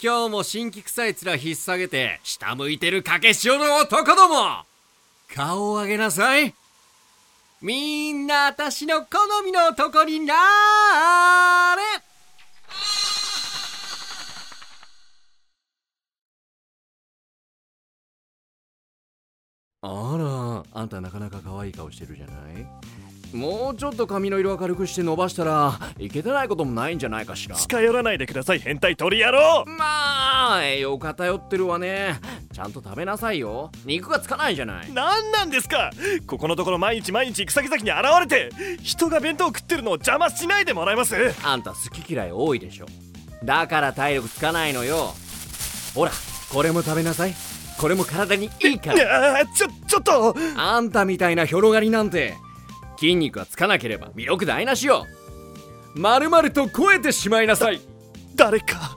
今日も新規臭い面引っ提げて下向いてるかけ潮の男ども顔を上げなさい。みんな私の好みの男になーれ。あらあんたなかなか可愛い顔してるじゃない？もうちょっと髪の色明るくして伸ばしたらいけてないこともないんじゃないかしら。近寄らないでください。変態鳥野郎。まあ栄養偏ってるわね。ちゃんと食べなさいよ。肉がつかないじゃない。何なんですか。ここのところ毎日毎日草木崎に現れて人が弁当食ってるのを邪魔しないでもらえます。あんた好き嫌い多いでしょ。だから体力つかないのよ。ほらこれも食べなさい。これも体にいいから。あちょちょっと。あんたみたいなひょろがりなんて筋肉がつかなければ魅力台無しよ。まるまると超えてしまいなさい。誰か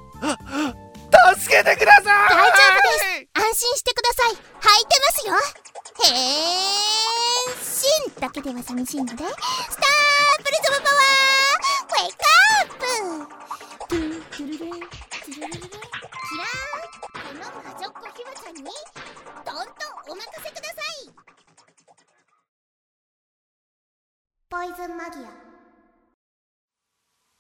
助けてください！大丈夫です。安心してください。履いてますよ。変身だけでは寂しいので。スタープリズムパワー。ウェイクアップ。トゥルトゥルルルルルル。キラー。この魔女っ子ひわちゃんにどんとお任せくださいポイズンマギア。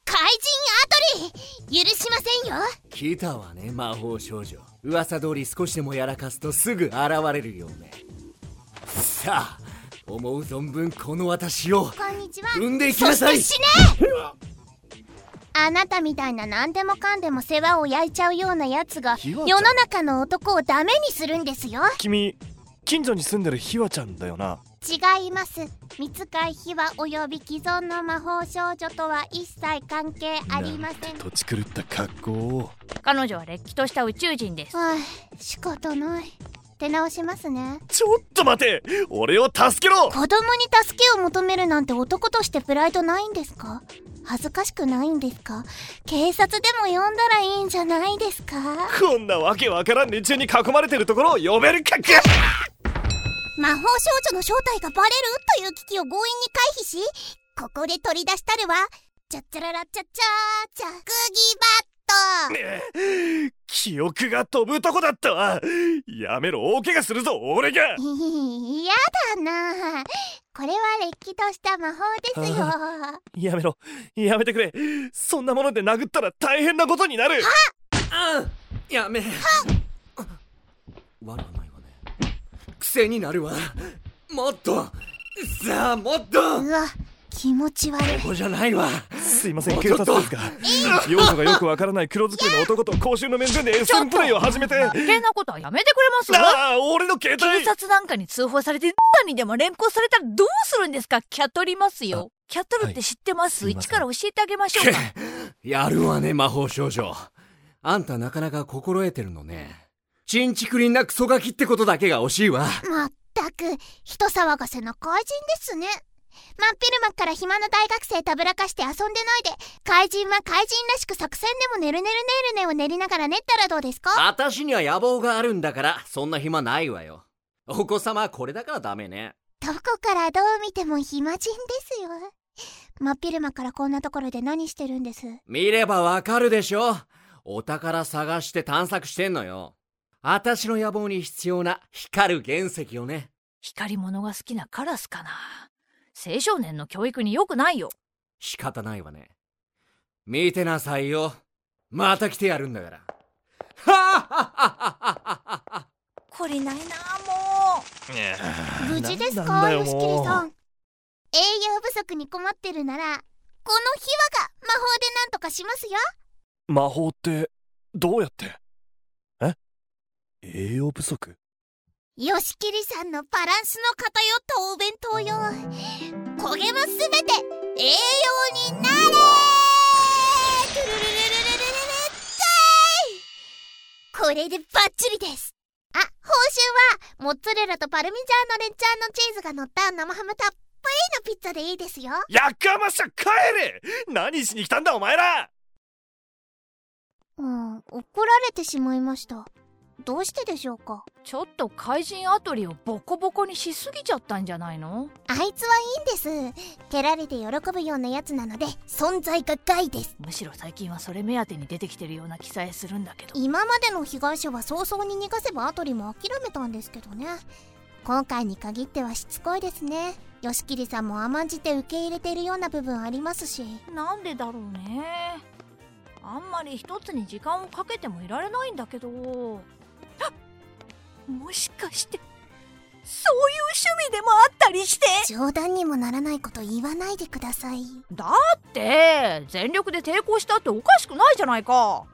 怪人アトリ許しませんよ。来たわね魔法少女。噂通り少しでもやらかすとすぐ現れるよね。さあ思う存分この私をこんにちは。産んでいきなさい。そして死ねあなたみたいな何でもかんでも世話を焼いちゃうようなやつが世の中の男をダメにするんですよ。君近所に住んでるひわちゃんだよな違います。三使い秘話および既存の魔法少女とは一切関係ありません。土地狂った格好を。彼女はれっきとした宇宙人です。はい仕方ない。出直しますね。ちょっと待て！俺を助けろ！子供に助けを求めるなんて男としてプライドないんですか？恥ずかしくないんですか？警察でも呼んだらいいんじゃないですか？こんなわけわからん連中に囲まれてるところを呼べるかか魔法少女の正体がバレるという危機を強引に回避しここで取り出したるはチャッチャララチャッチャーチャ釘バット。記憶が飛ぶとこだったわ。やめろ。大怪我するぞ俺が。やだな。これはれっきとした魔法ですよ。やめろ。やめてくれ。そんなもので殴ったら大変なことになる。あやめ。悪はないわね癖になるわ。もっと。さあもっと。うわ気持ち悪い。ここじゃないわ。すいません警察ですが。用途がよくわからない黒ずくめの男と公衆の面前でエッセンプレイを始めて。余計なことはやめてくれます？ああ俺の携警帯察なんかに通報されて何にでも連行されたらどうするんですか？キャトりますよ。キャトルって知ってます、はい。一から教えてあげましょうか？やるわね魔法少女。あんたなかなか心得てるのねちんちくりんなクソガキってことだけが惜しいわ。まったく人騒がせな怪人ですね。真っ昼間から暇な大学生たぶらかして遊んでないで怪人は怪人らしく作戦でもねるねるねるねを練りながら練ったらどうですか？私には野望があるんだからそんな暇ないわよ。お子様はこれだからダメね。どこからどう見ても暇人ですよ。真っ昼間からこんなところで何してるんです？見ればわかるでしょ。お宝探して探索してんのよ私の野望に必要な光る原石をね。光り物が好きなカラスかな。青少年の教育に良くないよ。仕方ないわね。見てなさいよ。また来てやるんだから。はあはあはあはあ懲りないなも無事ですかだよ吉切さもうん。栄養不足に困ってるならこの秘話が魔法でなんとかしますよ。魔法ってどうやって？え栄養不足？きりさんのバランスの偏ったお弁当よ。焦げもすべて栄養になれこれでバッチリですあ、報酬はモッツァレラとパルミジャーノレッチャーノチーズが乗った生ハムたっぷりのピッツァでいいですよやかましゃ帰れ何しに来たんだお前らうん、怒られてしまいましたどうしてでしょうか？ちょっと怪人アトリをボコボコにしすぎちゃったんじゃないの？あいつはいいんです。蹴られて喜ぶようなやつなので存在が害です。むしろ最近はそれ目当てに出てきてるような気さえするんだけど。今までの被害者は早々に逃がせばアトリも諦めたんですけどね。今回に限ってはしつこいですね。吉桐さんも甘んじて受け入れているような部分ありますし。なんでだろうね。あんまり一つに時間をかけてもいられないんだけどもしかしてそういう趣味でもあったりして。冗談にもならないこと言わないでください。だって全力で抵抗したっておかしくないじゃないか。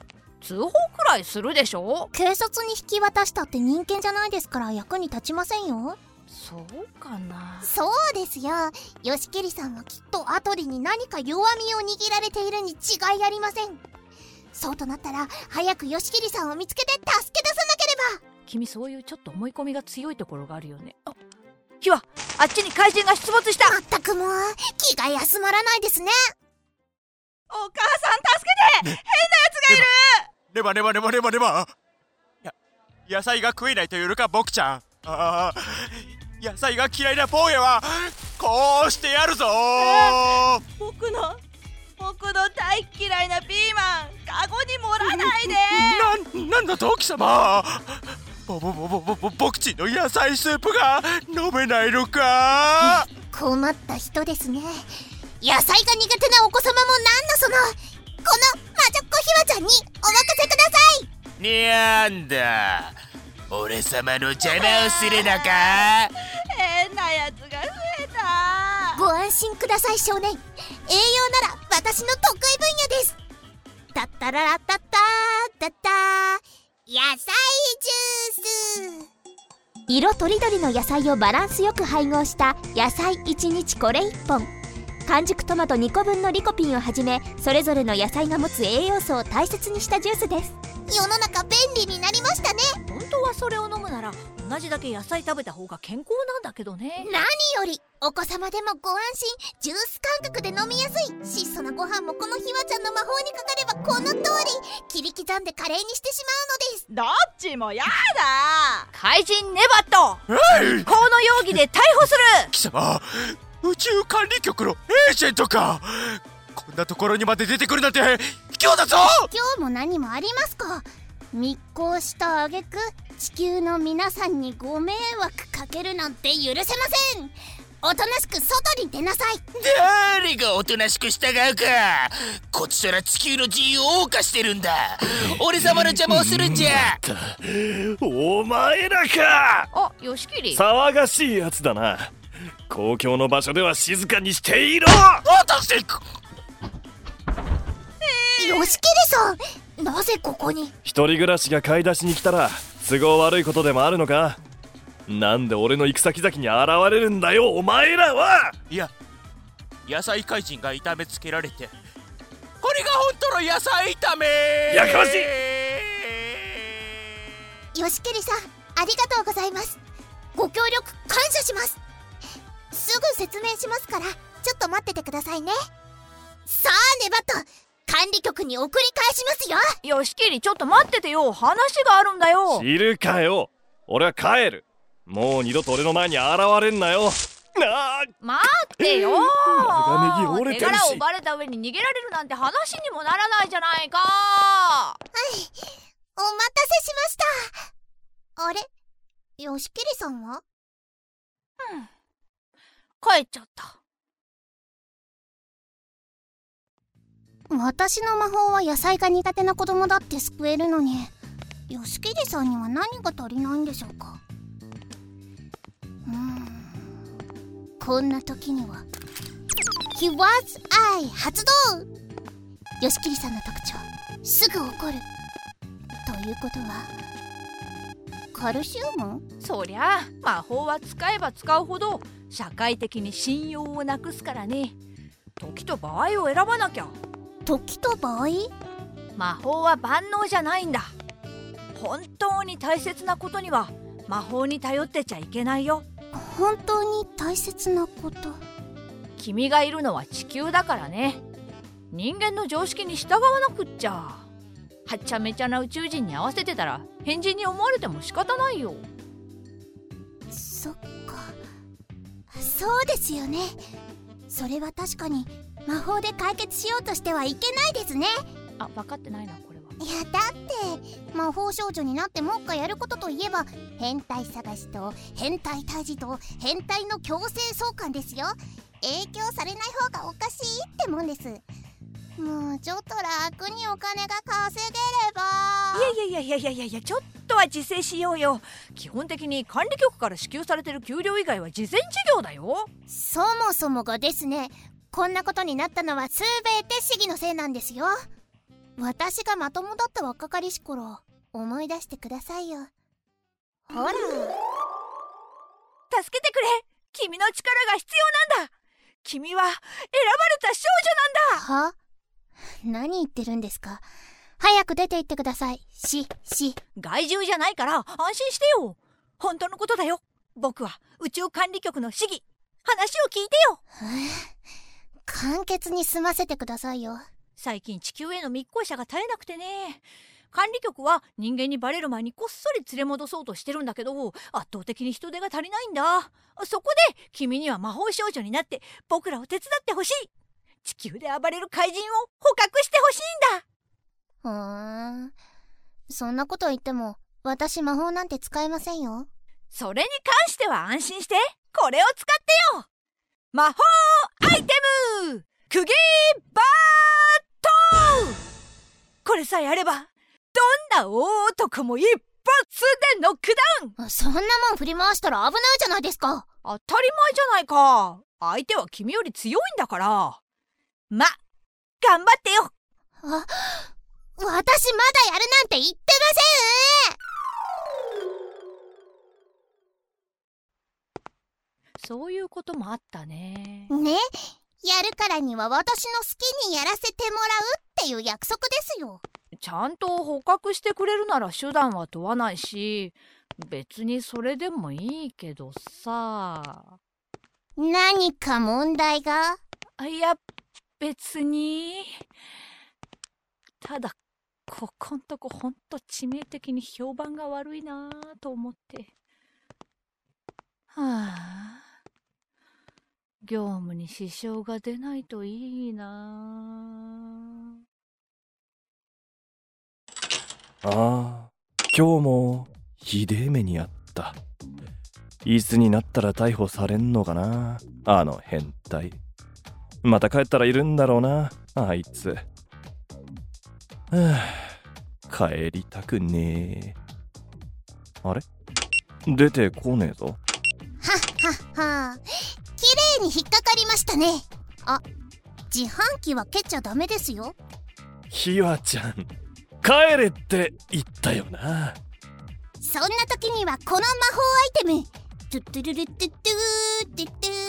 通報くらいするでしょ。警察に引き渡したって人間じゃないですから役に立ちませんよ。そうかな。そうですよ。吉桐さんはきっとアトリに何か弱みを握られているに違いありません。そうとなったら早く吉桐さんを見つけて助け出君そういうちょっと思い込みが強いところがあるよね。あひわあっちに怪人が出没した。まったくもう気が休まらないですね。お母さん助けて。変なやつがいる。レバレバレバレバレバや野菜が食えないというか僕ちゃん。ああ野菜が嫌いなポーヤはこうしてやるぞ僕の僕の大嫌いなピーマンカゴに盛らないで。なんなんだと貴様。ぼぼぼぼぼぼ僕ちの野菜スープが飲めないのか。困った人ですね。野菜が苦手なお子様もなんのその。この魔女っ子ひわちゃんにお任せください。にゃんだ。俺様の邪魔をするのか。変なやつが増えた。ご安心ください少年栄養なら私の得意分野です。タッタララッタータッタ野菜ジュース。色とりどりの野菜をバランスよく配合した野菜1日これ1本。完熟トマト2個分のリコピンをはじめそれぞれの野菜が持つ栄養素を大切にしたジュースです。世の中便利になりましたね。本当はそれを飲むなら同じだけ野菜食べた方が健康なんだけどね。何よりお子様でもご安心ジュース感覚で飲みやすい。質素なご飯もこのひわちゃんの魔法にかかればこの通り切り刻んでカレーにしてしまうのです。どっちもやだ。怪人ネバットはい！この容疑で逮捕する。貴様宇宙管理局のエージェントか。こんなところにまで出てくるなんて今日だぞ！今日も何もありますか？密航した挙句地球の皆さんにご迷惑かけるなんて許せません！おとなしく外に出なさい！誰がおとなしく従うか！こっちら地球の自由を謳歌してるんだ。俺様の邪魔をするんじゃ。お前らか！あよしきり騒がしいやつだな公共の場所では静かにしていろ。私吉桐さんなぜここに。一人暮らしが買い出しに来たら都合悪いことでもあるのか？なんで俺の行く先々に現れるんだよお前らは？いや野菜怪人が痛めつけられて。これが本当の野菜炒め。やかましい！吉桐さんありがとうございます。ご協力感謝しますすぐ説明しますからちょっと待っててくださいね。さあネバット管理局に送り返しますよ。よしきりちょっと待っててよ。話があるんだよ。知るかよ。俺は帰る。もう二度と俺の前に現れんなよ。なあ。待ってよ。長ネギ折れてるし。手柄をバレた上に逃げられるなんて話にもならないじゃないか。お待たせしました。あれ？吉桐さんは？帰っちゃった。私の魔法は野菜が苦手な子供だって救えるのに吉桐さんには何が足りないんでしょうか？うーん。こんな時には「He was I」発動！吉桐さんの特徴すぐ怒る。ということはカルシウム？そりゃあ魔法は使えば使うほど社会的に信用をなくすからね。時と場合を選ばなきゃ。時と場合？魔法は万能じゃないんだ。本当に大切なことには魔法に頼ってちゃいけないよ。本当に大切なこと？君がいるのは地球だからね。人間の常識に従わなくっちゃ。はちゃめちゃな宇宙人に合わせてたら変人に思われても仕方ないよそうですよね。それは確かに魔法で解決しようとしてはいけないですね。あ分かってないなこれは。いやだって魔法少女になってもっかやることといえば変態探しと変態退治と変態の強制送還ですよ。影響されない方がおかしいってもんですもうちょっと楽にお金が稼げれば。いやいやいやいやいやいやちょっとは自制しようよ。基本的に管理局から支給されてる給料以外は事前事業だよ。そもそもがですねこんなことになったのは全て市議のせいなんですよ。私がまともだった若かりし頃思い出してくださいよ。ほら。助けてくれ。君の力が必要なんだ。君は選ばれた少女なんだ。は？何言ってるんですか？早く出て行ってください。しし。害獣じゃないから安心してよ。本当のことだよ。僕は宇宙管理局の市議。話を聞いてよ。簡潔に済ませてくださいよ。最近地球への密航者が絶えなくてね。管理局は人間にバレる前にこっそり連れ戻そうとしてるんだけど圧倒的に人手が足りないんだ。そこで君には魔法少女になって僕らを手伝ってほしい地球で暴れる怪人を捕獲してほしいんだ。ふーん。そんなこと言っても私魔法なんて使えませんよ。それに関しては安心してこれを使ってよ。魔法アイテム!釘バートこれさえあればどんな大男も一発でノックダウンそんなもん振り回したら危ないじゃないですか。当たり前じゃないか。相手は君より強いんだからま頑張ってよ。あ私まだやるなんて言ってそういうこともあったね。ませんねやるからには私の好きにやらせてもらうっていう約束ですよ。ちゃんと捕獲してくれるなら手段は問わないし別にそれでもいいけどさ。何か問題が？あいや別に。ただここんとこほんと致命的に評判が悪いなぁと思って。はあ。業務に支障が出ないといいな。ああ今日もひでえ目にあった。いつになったら逮捕されんのかなあの変態。また帰ったらいるんだろうな。あいつ。はあ帰りたくねえ。あれ？出てこねえぞ。はあ綺麗に引っかかりましたね。あ自販機は蹴っちゃダメですよ。ひわちゃん帰れって言ったよな。そんな時にはこの魔法アイテム。トゥットゥルルトゥットゥートゥットゥー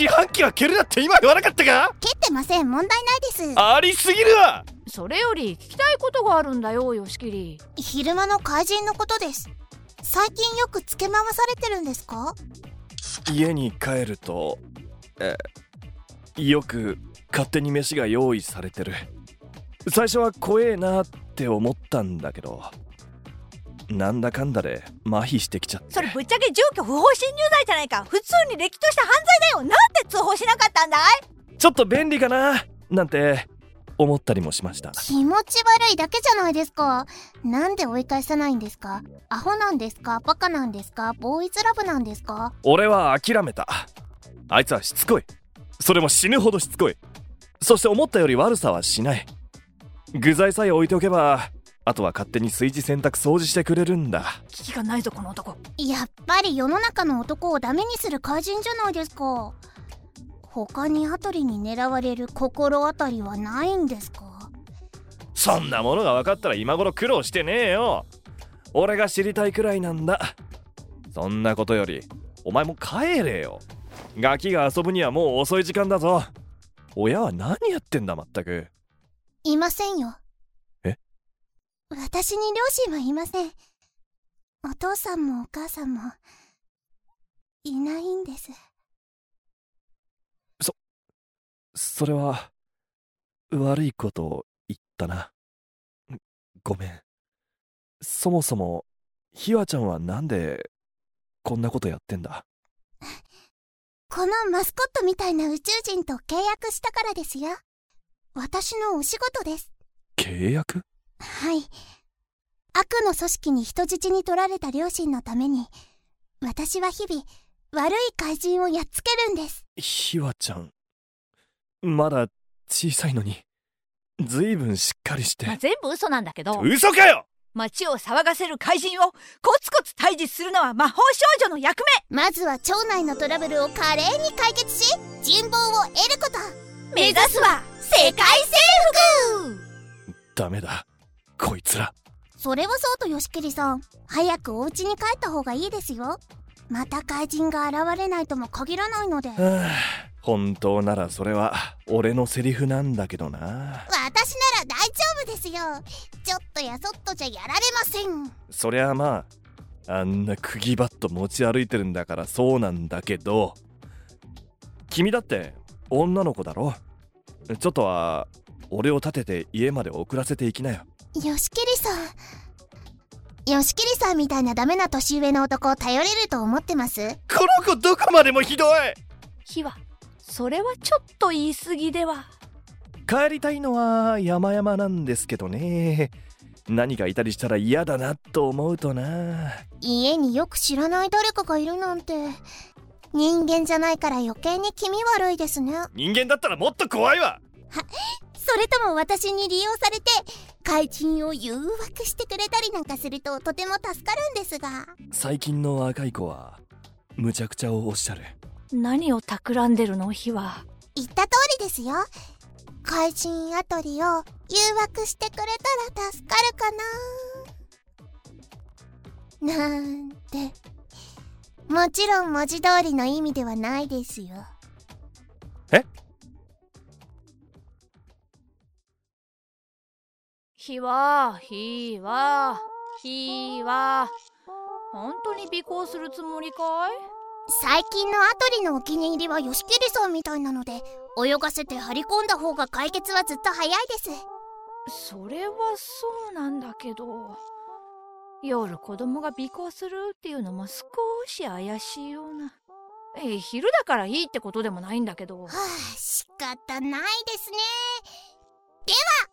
ッ自販機は蹴るなって今言わなかったか？ト蹴ってません。問題ないです。ありすぎるわ！それより聞きたいことがあるんだよヨシキリ。昼間の怪人のことです。最近よく付け回されてるんですか？家に帰るとえよく勝手に飯が用意されてる。最初は怖えなって思ったんだけどなんだかんだで麻痺してきちゃって。それぶっちゃけ住居不法侵入罪じゃないか。普通にれっきとした犯罪だよ。なんで通報しなかったんだい？ちょっと便利かな？なんて思ったりもしました。気持ち悪いだけじゃないですか。なんで追い返さないんですか？アホなんですか？バカなんですか？ボーイズラブなんですか？俺は諦めた。あいつはしつこい。それも死ぬほどしつこい。そして思ったより悪さはしない。具材さえ置いておけばあとは勝手に炊事洗濯掃除してくれるんだ。危機がないぞこの男。やっぱり世の中の男をダメにする怪人じゃないですか。他にアトリに狙われる心当たりはないんですか？そんなものが分かったら今頃苦労してねえよ。俺が知りたいくらいなんだ。そんなことよりお前も帰れよ。ガキが遊ぶにはもう遅い時間だぞ。親は何やってんだまったく。いませんよ。え私に両親はいません。お父さんもお母さんもいないんです。それは悪いことを言ったな。ごめん。そもそもひわちゃんはなんでこんなことやってんだ？このマスコットみたいな宇宙人と契約したからですよ。私のお仕事です。契約？はい。悪の組織に人質に取られた両親のために、私は日々、悪い怪人をやっつけるんです。ひわちゃん。まだ小さいのにずいぶんしっかりして。まあ、全部嘘なんだけど。嘘かよ！街を騒がせる怪人をコツコツ退治するのは魔法少女の役まずは町内のトラブルを華麗に解決し、人望を得ること。目目指すは世界征服。ダメだこいつら。それはそうと吉桐さん、早くお家に帰った方がいいですよ。また怪人が現れないとも限らないので。はあ本当ならそれは俺のセリフなんだけどな。私なら大丈夫ですよ。ちょっとやそっとじゃやられません。そりゃまああんな釘バット持ち歩いてるんだからそうなんだけど。君だって女の子だろ？ちょっとは俺を立てて家まで送らせていきなよ吉桐さん。吉桐さんみたいなダメな年上の男を頼れると思ってます？この子どこまでもひどい。火はそれはちょっと言い過ぎでは。帰りたいのは山々なんですけどね。何かいたりしたら嫌だなと思うとな。家によく知らない誰かがいるなんて。人間じゃないから余計に気味悪いですね。人間だったらもっと怖いわ。それとも私に利用されて怪人を誘惑してくれたりなんかするととても助かるんですが。最近の若い子はむちゃくちゃをおっしゃる。何を企んでるの？火は。言った通りですよ。怪人アトリを誘惑してくれたら助かるかな。なんて。もちろん文字通りの意味ではないですよ火は火は火は。本当に尾行するつもりかい？最近のアトリのお気に入りは吉桐さんみたいなので泳がせて張り込んだ方が解決はずっと早いです。それはそうなんだけど。夜子供が尾行するっていうのも少し怪しいような。え昼だからいいってことでもないんだけど。はあ仕方ないですね。では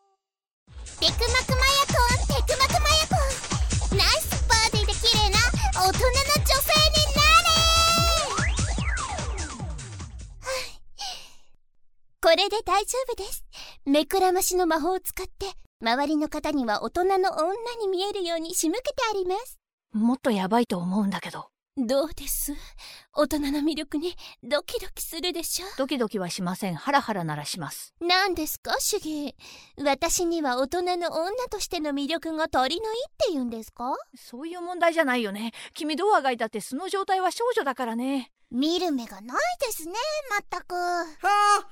テクマクマヤコンテクマクマヤコン。ナイスパーティーで綺麗な大人の女性になれ。これで大丈夫です。目くらましの魔法を使って周りの方には大人の女に見えるように仕向けてあります。もっとやばいと思うんだけど。どうです？大人の魅力にドキドキするでしょ？ドキドキはしません。ハラハラならします。何ですか？主義。私には大人の女としての魅力が足りないって言うんですか？そういう問題じゃないよね。君どうあがいたって素の状態は少女だからね。見る目がないですねまったく。は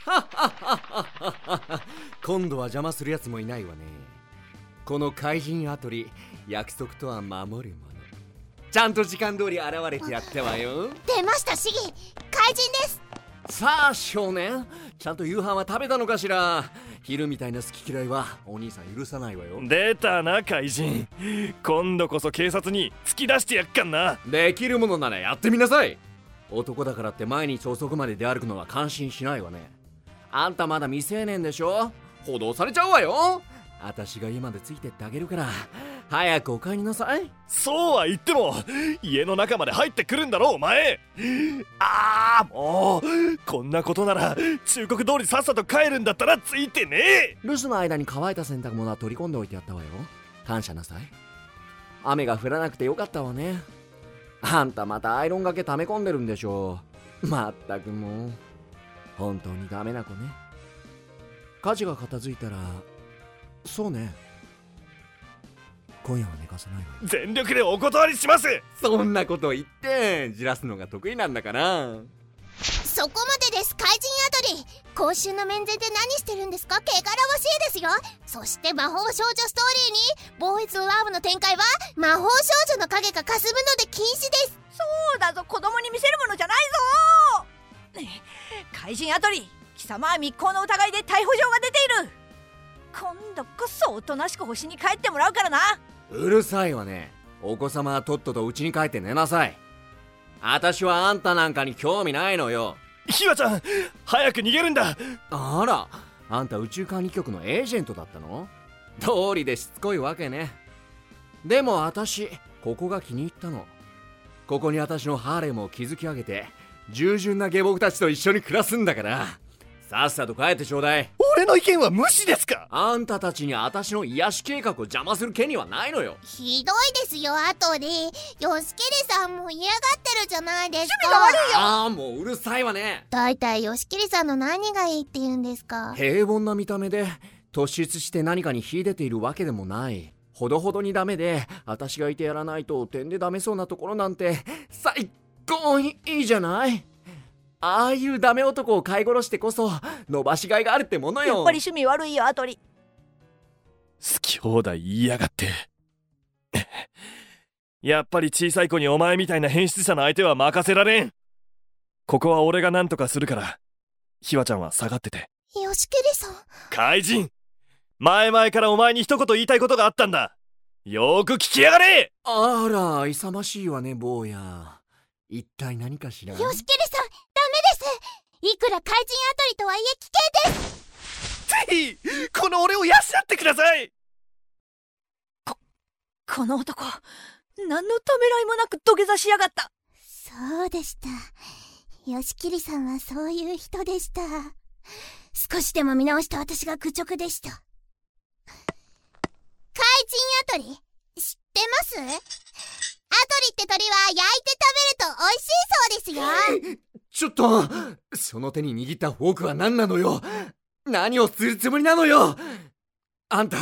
あはっはっはっはっは今度は邪魔するやつもいないわね。この怪人アトリ約束とは守るものちゃんと時間通り現れてやったわよ。出ましたシギ。怪人です。さあ少年。ちゃんと夕飯は食べたのかしら。昼みたいな好き嫌いはお兄さん許さないわよ。出たな怪人。今度こそ警察に突き出してやっかんな。できるものならやってみなさい。男だからって毎日遅くまで出歩くのは感心しないわね。あんたまだ未成年でしょ？補導されちゃうわよ。私が家までついてってあげるから早くお帰りなさい。そうは言っても家の中まで入ってくるんだろお前。ああもうこんなことなら忠告通りさっさと帰るんだったらついてねえ。留守の間に乾いた洗濯物は取り込んでおいてやったわよ。感謝なさい。雨が降らなくてよかったわね。あんたまたアイロンがけ溜め込んでるんでしょまったくもう。本当にダメな子ね。家事が片付いたらそうね今夜は寝かさないわよ。全力でお断りします！そんなこと言ってじらすのが得意なんだから。そこまでです。怪人アトリ今週の面前で何してるんですか？汚らわしいですよ。そして魔法少女ストーリーにボーイズワームの展開は魔法少女の影がかすむので禁止です。そうだぞ。子供に見せるものじゃないぞ！怪人アトリ貴貴様は密航の疑いで逮捕状が出ている。今度こそおとなしく星に帰ってもらうからなうるさいわね。お子様はとっとと家に帰って寝なさい。私はあんたなんかに興味ないのよ。ひわちゃん早く逃げるんだ。あらあんた宇宙管理局のエージェントだったの？通りでしつこいわけね。でも私ここが気に入ったの。ここに私のハーレムを築き上げて従順な下僕たちと一緒に暮らすんだからさっさと帰ってちょうだい。俺の意見は無視ですか？あんたたちに私の癒し計画を邪魔する権利はないのよ。ひどいですよ後で。ヨシキリさんも嫌がってるじゃないですか。趣味が悪いよ。ああもううるさいわね。だいたいヨシキリさんの何がいいって言うんですか？平凡な見た目で突出して何かに秀でているわけでもない。ほどほどにダメで私がいてやらないと点でダメそうなところなんて最高にいいじゃないああいうダメ男を飼い殺してこそ伸ばしがいがあるってものよ。やっぱり趣味悪いよアトリ。好き放題言いやがって。やっぱり小さい子にお前みたいな変質者の相手は任せられん。ここは俺が何とかするからひわちゃんは下がってて。ヨシキリさん。怪人。前々からお前に一言言いたいことがあったんだ。よーく聞きやがれ。あら勇ましいわね坊や。一体何かしら？ヨシキリさんいくら怪人アトリとはいえ危険です。ぜひこの俺を養ってください。この男何のためらいもなく土下座しやがった。そうでした。ヨシキリさんはそういう人でした。少しでも見直した私が愚直でした。怪人アトリ知ってます？アトリって鳥は焼いて食べると美味しいそうですよちょっとその手に握ったフォークは何なのよ？何をするつもりなのよ？あんた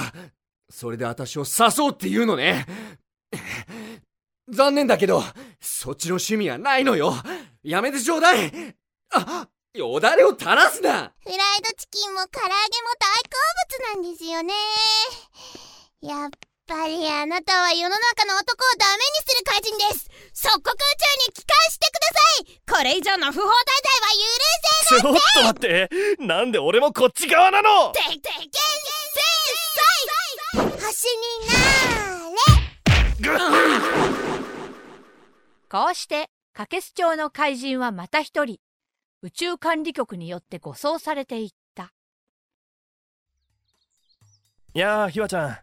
それで私を誘うって言うのね？残念だけどそっちの趣味はないのよ。やめてちょうだい。あよだれを垂らすな！フライドチキンも唐揚げも大好物なんですよね。やっぱりあなたは世の中の男をダメにする怪人です。即刻宇宙に帰還してください。これ以上の不法滞在は許せちょっと待って。なんで俺もこっち側なの？ててけんせい星になー。れこうしてカケス町の怪人はまた一人宇宙管理局によって護送されていった。いやーひわちゃん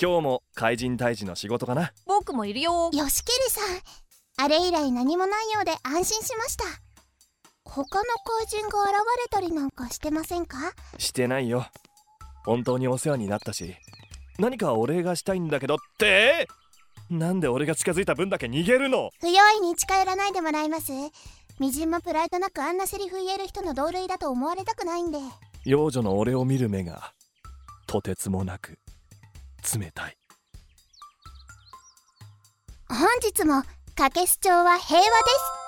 今日も怪人退治の仕事かな？僕もいるよ。よしきりさんあれ以来何もないようで安心しました。他の怪人が現れたりなんかしてませんか？してないよ。本当にお世話になったし。何かお礼がしたいんだけどって？なんで俺が近づいた分だけ逃げるの？不用意に近寄らないでもらいます。みじんもプライドなくあんなセリフ言える人の同類だと思われたくないんで。幼女の俺を見る目がとてつもなく冷たい。本日も掛須町は平和です。